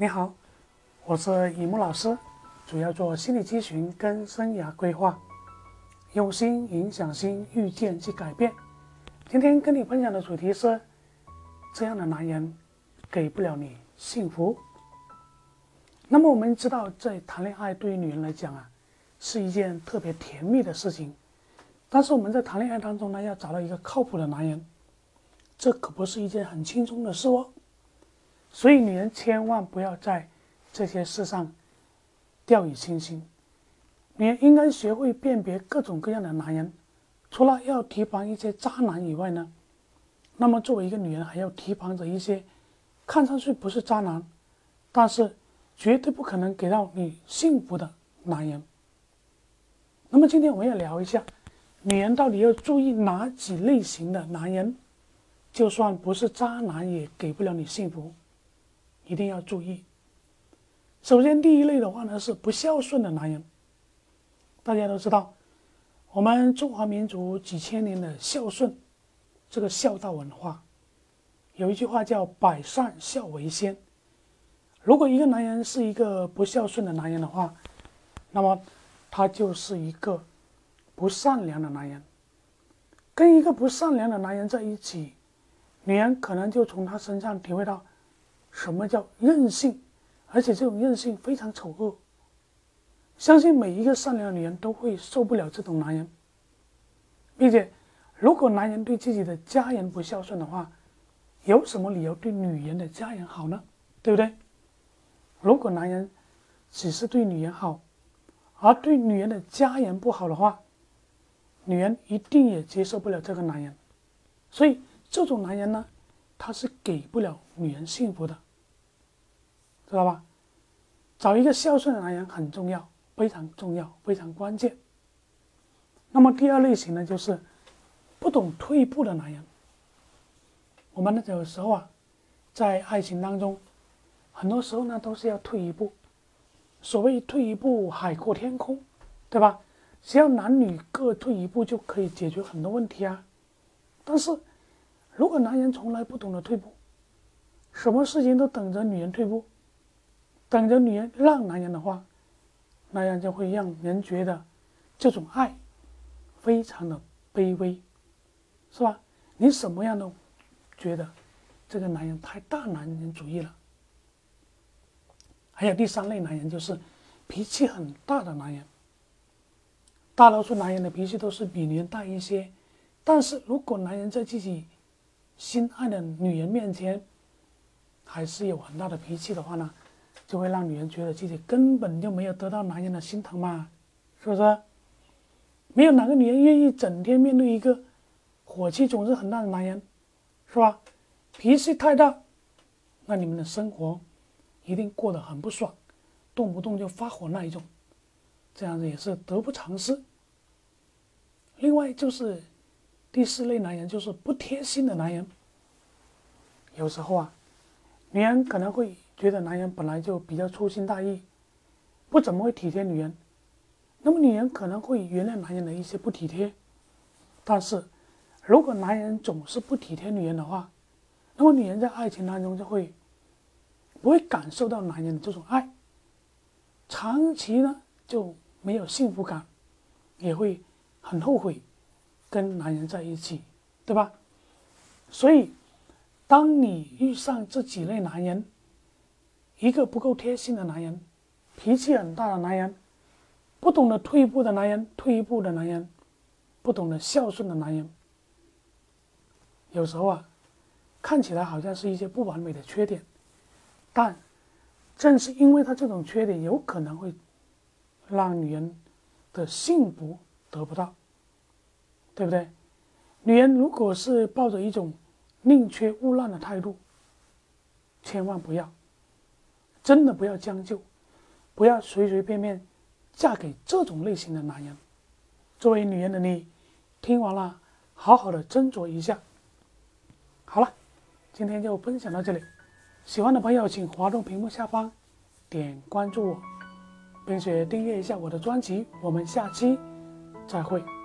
你好，我是雨木老师，主要做心理咨询跟生涯规划，用心影响心，遇见即改变。今天跟你分享的主题是：这样的男人给不了你幸福。那么我们知道，在谈恋爱对于女人来讲啊，是一件特别甜蜜的事情。但是我们在谈恋爱当中呢，要找到一个靠谱的男人，这可不是一件很轻松的事哦。所以，女人千万不要在这些事上掉以轻心。女人应该学会辨别各种各样的男人，除了要提防一些渣男以外呢，那么作为一个女人，还要提防着一些看上去不是渣男，但是绝对不可能给到你幸福的男人。那么，今天我们要聊一下，女人到底要注意哪几类型的男人，就算不是渣男，也给不了你幸福。一定要注意。首先，第一类的话呢是不孝顺的男人。大家都知道，我们中华民族几千年的孝顺，这个孝道文化，有一句话叫“百善孝为先”。如果一个男人是一个不孝顺的男人的话，那么他就是一个不善良的男人。跟一个不善良的男人在一起，女人可能就从他身上体会到。什么叫任性？而且这种任性非常丑恶。相信每一个善良的女人都会受不了这种男人，并且，如果男人对自己的家人不孝顺的话，有什么理由对女人的家人好呢？对不对？如果男人只是对女人好，而对女人的家人不好的话，女人一定也接受不了这个男人。所以，这种男人呢？他是给不了女人幸福的，知道吧？找一个孝顺的男人很重要，非常重要，非常关键。那么第二类型呢，就是不懂退步的男人。我们呢，有时候啊，在爱情当中，很多时候呢，都是要退一步。所谓退一步，海阔天空，对吧？只要男女各退一步，就可以解决很多问题啊。但是，如果男人从来不懂得退步，什么事情都等着女人退步，等着女人让男人的话，那样就会让人觉得这种爱非常的卑微，是吧？你什么样都觉得这个男人太大男人主义了。还有第三类男人，就是脾气很大的男人。大多数男人的脾气都是比女人大一些，但是如果男人在自己心爱的女人面前，还是有很大的脾气的话呢，就会让女人觉得自己根本就没有得到男人的心疼嘛，是不是？没有哪个女人愿意整天面对一个火气总是很大的男人，是吧？脾气太大，那你们的生活一定过得很不爽，动不动就发火那一种，这样子也是得不偿失。另外就是。第四类男人就是不贴心的男人。有时候啊，女人可能会觉得男人本来就比较粗心大意，不怎么会体贴女人。那么女人可能会原谅男人的一些不体贴，但是如果男人总是不体贴女人的话，那么女人在爱情当中就会不会感受到男人的这种爱，长期呢就没有幸福感，也会很后悔。跟男人在一起，对吧？所以，当你遇上这几类男人，一个不够贴心的男人，脾气很大的男人，不懂得退步的男人，退一步的男人，不懂得孝顺的男人，有时候啊，看起来好像是一些不完美的缺点，但正是因为他这种缺点，有可能会让女人的幸福得不到。对不对？女人如果是抱着一种宁缺毋滥的态度，千万不要，真的不要将就，不要随随便便嫁给这种类型的男人。作为女人的你，听完了，好好的斟酌一下。好了，今天就分享到这里。喜欢的朋友，请滑动屏幕下方点关注我，并且订阅一下我的专辑。我们下期再会。